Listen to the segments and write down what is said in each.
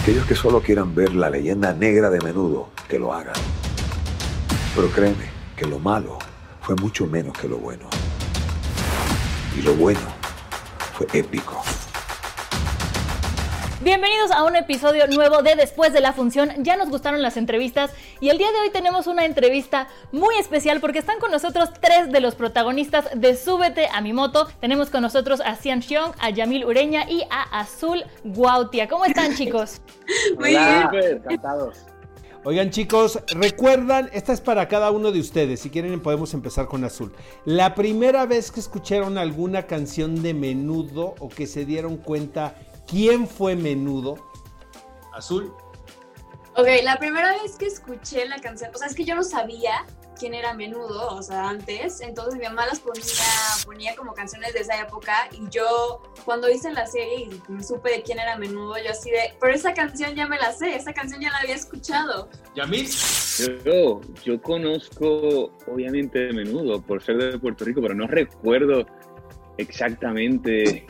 Aquellos que solo quieran ver la leyenda negra de menudo, que lo hagan. Pero créeme que lo malo fue mucho menos que lo bueno. Y lo bueno fue épico. Bienvenidos a un episodio nuevo de Después de la Función. Ya nos gustaron las entrevistas y el día de hoy tenemos una entrevista muy especial porque están con nosotros tres de los protagonistas de Súbete a mi moto. Tenemos con nosotros a Cian Xiong, a Yamil Ureña y a Azul Guautia. ¿Cómo están chicos? muy bien. Encantados. Oigan chicos, recuerdan, esta es para cada uno de ustedes, si quieren podemos empezar con Azul. La primera vez que escucharon alguna canción de menudo o que se dieron cuenta quién fue menudo, Azul. Ok, la primera vez que escuché la canción, o sea, es que yo no sabía quién era menudo, o sea, antes. Entonces mi mamá las ponía, ponía como canciones de esa época y yo cuando hice la serie y me supe de quién era menudo, yo así de, pero esa canción ya me la sé, esa canción ya la había escuchado. ¿Yamil? Yo, yo conozco obviamente de menudo por ser de Puerto Rico, pero no recuerdo exactamente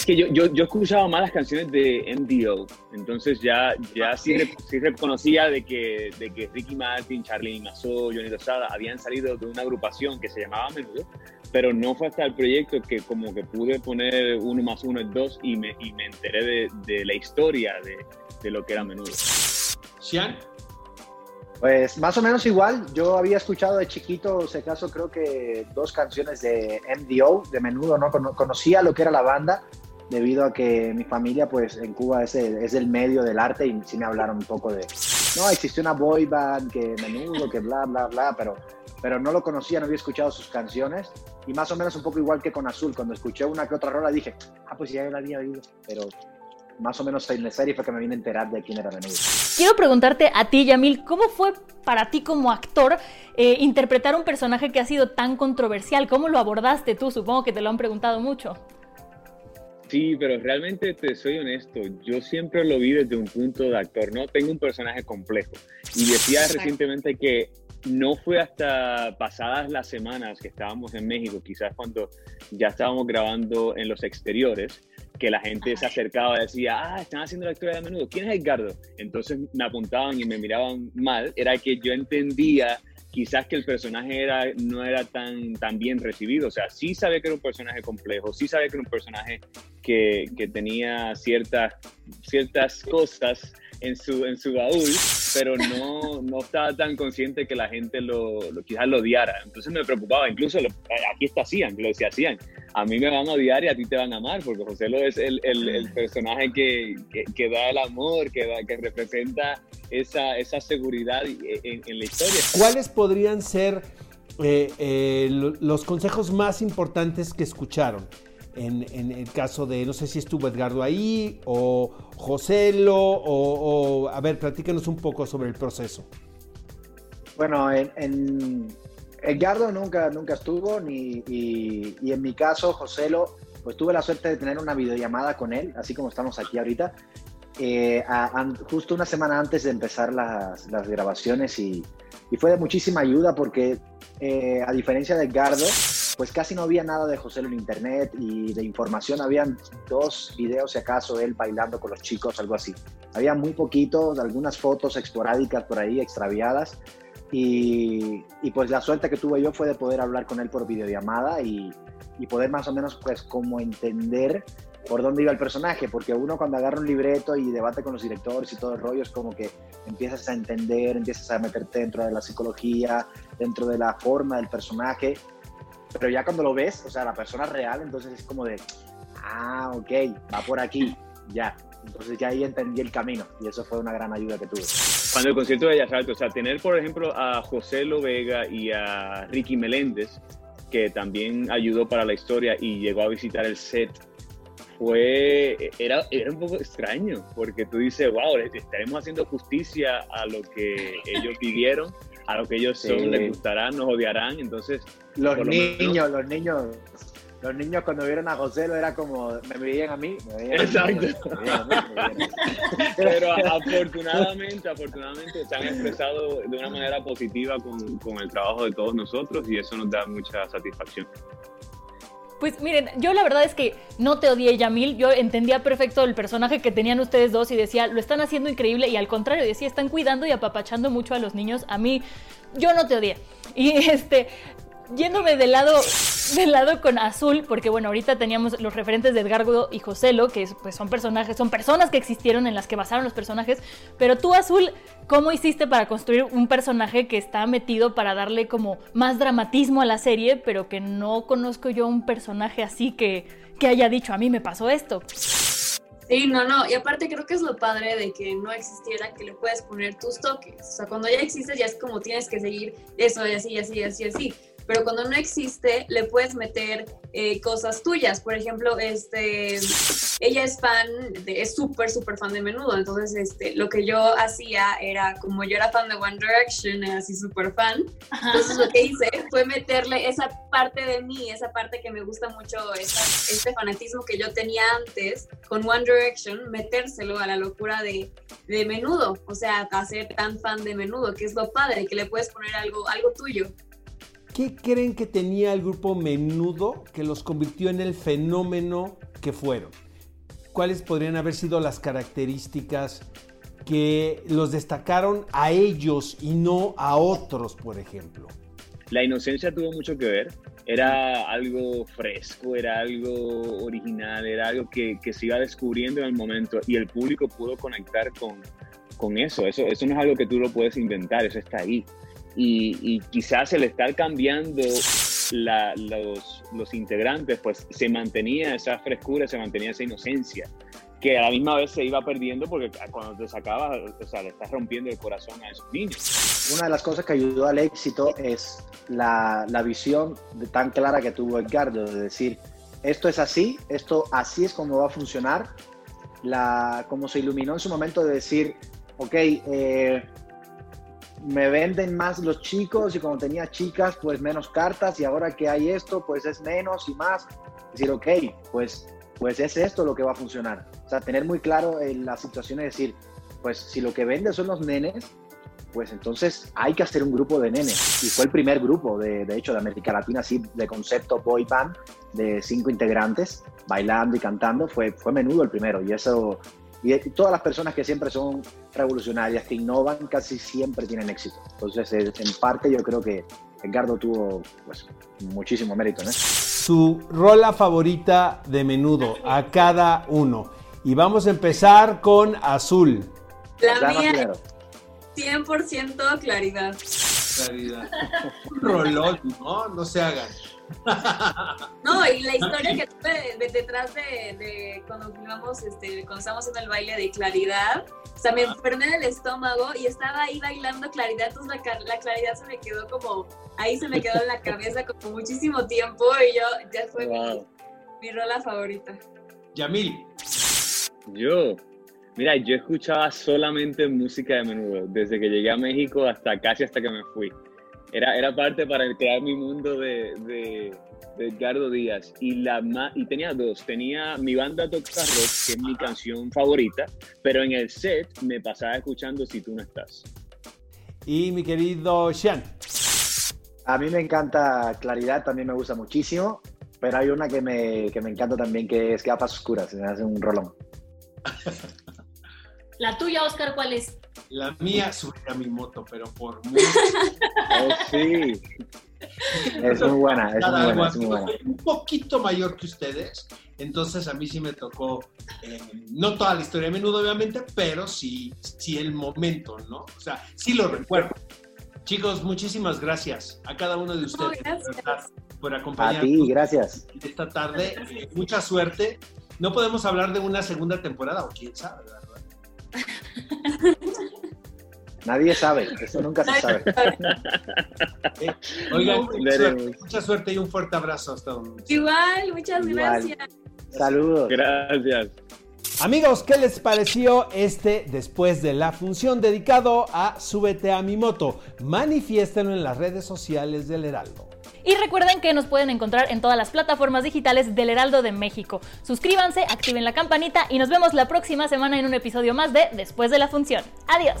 es que yo, yo, yo escuchaba más las canciones de MDO, entonces ya, ya sí, sí reconocía de que, de que Ricky Martin, Charlie Mazo, Johnny Rosada habían salido de una agrupación que se llamaba Menudo, pero no fue hasta el proyecto que como que pude poner uno más uno es dos y me, y me enteré de, de la historia de, de, lo que era Menudo. ¿Xian? Pues más o menos igual, yo había escuchado de chiquito, si acaso creo que dos canciones de MDO, de menudo, ¿no? Conocía lo que era la banda, debido a que mi familia, pues en Cuba es el, es el medio del arte y sí me hablaron un poco de, no, existe una boy band, que menudo, que bla, bla, bla, pero, pero no lo conocía, no había escuchado sus canciones y más o menos un poco igual que con Azul, cuando escuché una que otra rola dije, ah, pues ya la había oído, pero más o menos en la serie fue que me vine a enterar de quién era Menudo. Quiero preguntarte a ti, Yamil, ¿cómo fue para ti como actor eh, interpretar un personaje que ha sido tan controversial? ¿Cómo lo abordaste tú? Supongo que te lo han preguntado mucho. Sí, pero realmente te soy honesto, yo siempre lo vi desde un punto de actor, ¿no? Tengo un personaje complejo. Y decía recientemente que no fue hasta pasadas las semanas que estábamos en México, quizás cuando ya estábamos grabando en los exteriores, que la gente se acercaba y decía, ah, están haciendo la historia de menudo, ¿quién es Edgardo? Entonces me apuntaban y me miraban mal, era que yo entendía quizás que el personaje era, no era tan, tan bien recibido. O sea, sí sabía que era un personaje complejo, sí sabía que era un personaje que, que tenía ciertas, ciertas cosas en su, en su baúl, pero no, no estaba tan consciente que la gente lo, lo quizás lo odiara. Entonces me preocupaba, incluso aquí está Cian, lo decía Cian, a mí me van a odiar y a ti te van a amar, porque José lo es el, el, el personaje que, que, que, da el amor, que, da, que representa esa, esa seguridad en, en, la historia. ¿Cuáles podrían ser eh, eh, los consejos más importantes que escucharon? En, en, el caso de, no sé si estuvo Edgardo ahí, o Joselo, o, o a ver, platícanos un poco sobre el proceso. Bueno, en, en Edgardo nunca, nunca estuvo, ni, y, y, en mi caso, Joselo, pues tuve la suerte de tener una videollamada con él, así como estamos aquí ahorita, eh, a, a, justo una semana antes de empezar las, las grabaciones y, y, fue de muchísima ayuda porque eh, a diferencia de Edgardo, pues casi no había nada de José en internet y de información. Habían dos videos, si acaso, él bailando con los chicos, algo así. Había muy poquitos, algunas fotos esporádicas por ahí, extraviadas. Y, pues la suerte que tuve yo fue de poder hablar con él por videollamada y, y poder más o menos pues como entender por dónde iba el personaje, porque uno cuando agarra un libreto y debate con los directores y todo el rollo es como que empiezas a entender, empiezas a meterte dentro de la psicología, dentro de la forma del personaje, pero ya cuando lo ves, o sea, la persona real, entonces es como de, ah, ok, va por aquí, ya. Entonces ya ahí entendí el camino y eso fue una gran ayuda que tuve. cuando el concierto de Bellas o sea, tener por ejemplo a José Lovega y a Ricky Meléndez, que también ayudó para la historia y llegó a visitar el set, fue, era, era un poco extraño, porque tú dices, wow, estaremos haciendo justicia a lo que ellos pidieron, a lo que ellos son, les gustarán, nos odiarán, entonces... Los niños, los niños los niños cuando vieron a José lo era como, me veían a mí. Exacto. Pero afortunadamente, afortunadamente se han expresado de una manera positiva con, con el trabajo de todos nosotros y eso nos da mucha satisfacción. Pues miren, yo la verdad es que no te odié, Yamil. Yo entendía perfecto el personaje que tenían ustedes dos y decía, lo están haciendo increíble. Y al contrario, decía, están cuidando y apapachando mucho a los niños. A mí, yo no te odié. Y este, yéndome del lado, del lado con Azul, porque bueno, ahorita teníamos los referentes de Edgardo y Joselo, que pues, son personajes, son personas que existieron en las que basaron los personajes, pero tú Azul, ¿cómo hiciste para construir un personaje que está metido para darle como más dramatismo a la serie, pero que no conozco yo un personaje así que, que haya dicho, a mí me pasó esto? Sí, no, no, y aparte creo que es lo padre de que no existiera que le puedes poner tus toques. O sea, cuando ya existes ya es como tienes que seguir eso y así, así, así, así pero cuando no existe le puedes meter eh, cosas tuyas. Por ejemplo, este, ella es fan, de, es súper, súper fan de menudo, entonces este, lo que yo hacía era, como yo era fan de One Direction, así súper fan, entonces lo que hice fue meterle esa parte de mí, esa parte que me gusta mucho, este fanatismo que yo tenía antes con One Direction, metérselo a la locura de, de menudo, o sea, hacer tan fan de menudo, que es lo padre, que le puedes poner algo, algo tuyo. ¿Qué creen que tenía el grupo Menudo que los convirtió en el fenómeno que fueron? ¿Cuáles podrían haber sido las características que los destacaron a ellos y no a otros, por ejemplo? La inocencia tuvo mucho que ver. Era algo fresco, era algo original, era algo que, se iba descubriendo en el momento y el público pudo conectar con, con eso. eso. Eso no es algo que tú lo puedes inventar, eso está ahí y, quizás el estar cambiando los, los, integrantes, pues se mantenía esa frescura, se mantenía esa inocencia, que a la misma vez se iba perdiendo porque cuando te sacabas, o sea, le estás rompiendo el corazón a esos niños. Una de las cosas que ayudó al éxito es la, la visión tan clara que tuvo Edgardo, de decir, esto es así, esto así es como va a funcionar, la, como se iluminó en su momento de decir, ok, eh, me venden más los chicos y como tenía chicas, pues menos cartas y ahora que hay esto, pues es menos y más. Decir, ok, pues, pues es esto lo que va a funcionar. O sea, tener muy claro en la situación y decir, pues si lo que vende son los nenes, pues entonces hay que hacer un grupo de nenes. Y fue el primer grupo, de, de hecho, de América Latina, así, de concepto boy band, de cinco integrantes, bailando y cantando. Fue, fue menudo el primero. Y eso y todas las personas que siempre son revolucionarias, que innovan, casi siempre tienen éxito. Entonces, en parte yo creo que Edgardo tuvo pues, muchísimo mérito. ¿no? Su rola favorita de menudo, a cada uno. Y vamos a empezar con Azul. La mía, 100% claridad. Claridad. Rolón, ¿no? No se hagan. No, y la historia que tuve detrás de, cuando filmamos, este, cuando estábamos en el baile de Claridad, o sea, me enfermé del estómago y estaba ahí bailando Claridad, entonces la, Claridad se me quedó como, ahí se me quedó en la cabeza como muchísimo tiempo y yo, ya fue mi, mi rola favorita. Yamil. Yo, mira, yo escuchaba solamente música de menudo, desde que llegué a México hasta casi hasta que me fui era, era parte para crear mi mundo de, de, Edgardo Díaz. Y, la y tenía dos. Tenía mi banda Toxa Rock, que es mi canción favorita, pero en el set me pasaba escuchando Si tú no estás. Y mi querido Sean. A mí me encanta Claridad, también me gusta muchísimo, pero hay una que me, que me encanta también que es Gafas Oscuras, me hace un rolón. La tuya, Oscar, ¿cuál es? La mía sube a mi moto, pero por mucho. oh, sí. Es muy buena, es muy buena, es muy buena. Un poquito mayor que ustedes, entonces a mí sí me tocó, eh, no toda la historia de menudo obviamente, pero sí, sí el momento, ¿no? O sea, sí lo recuerdo. Chicos, muchísimas gracias a cada uno de ustedes por acompañarnos. A ti, gracias. Esta tarde, eh, mucha suerte. No podemos hablar de una segunda temporada, o quién sabe, ¿verdad? Nadie sabe, eso nunca se sabe. Oigan, mucha suerte, mucha suerte y un fuerte abrazo hasta donde. Igual, muchas Igual. gracias. Saludos. Gracias. Amigos, ¿qué les pareció este después de la función dedicado a Súbete a mi moto? Manifiéstenlo en las redes sociales del Heraldo. Y recuerden que nos pueden encontrar en todas las plataformas digitales del Heraldo de México. Suscríbanse, activen la campanita y nos vemos la próxima semana en un episodio más de Después de la Función. Adiós.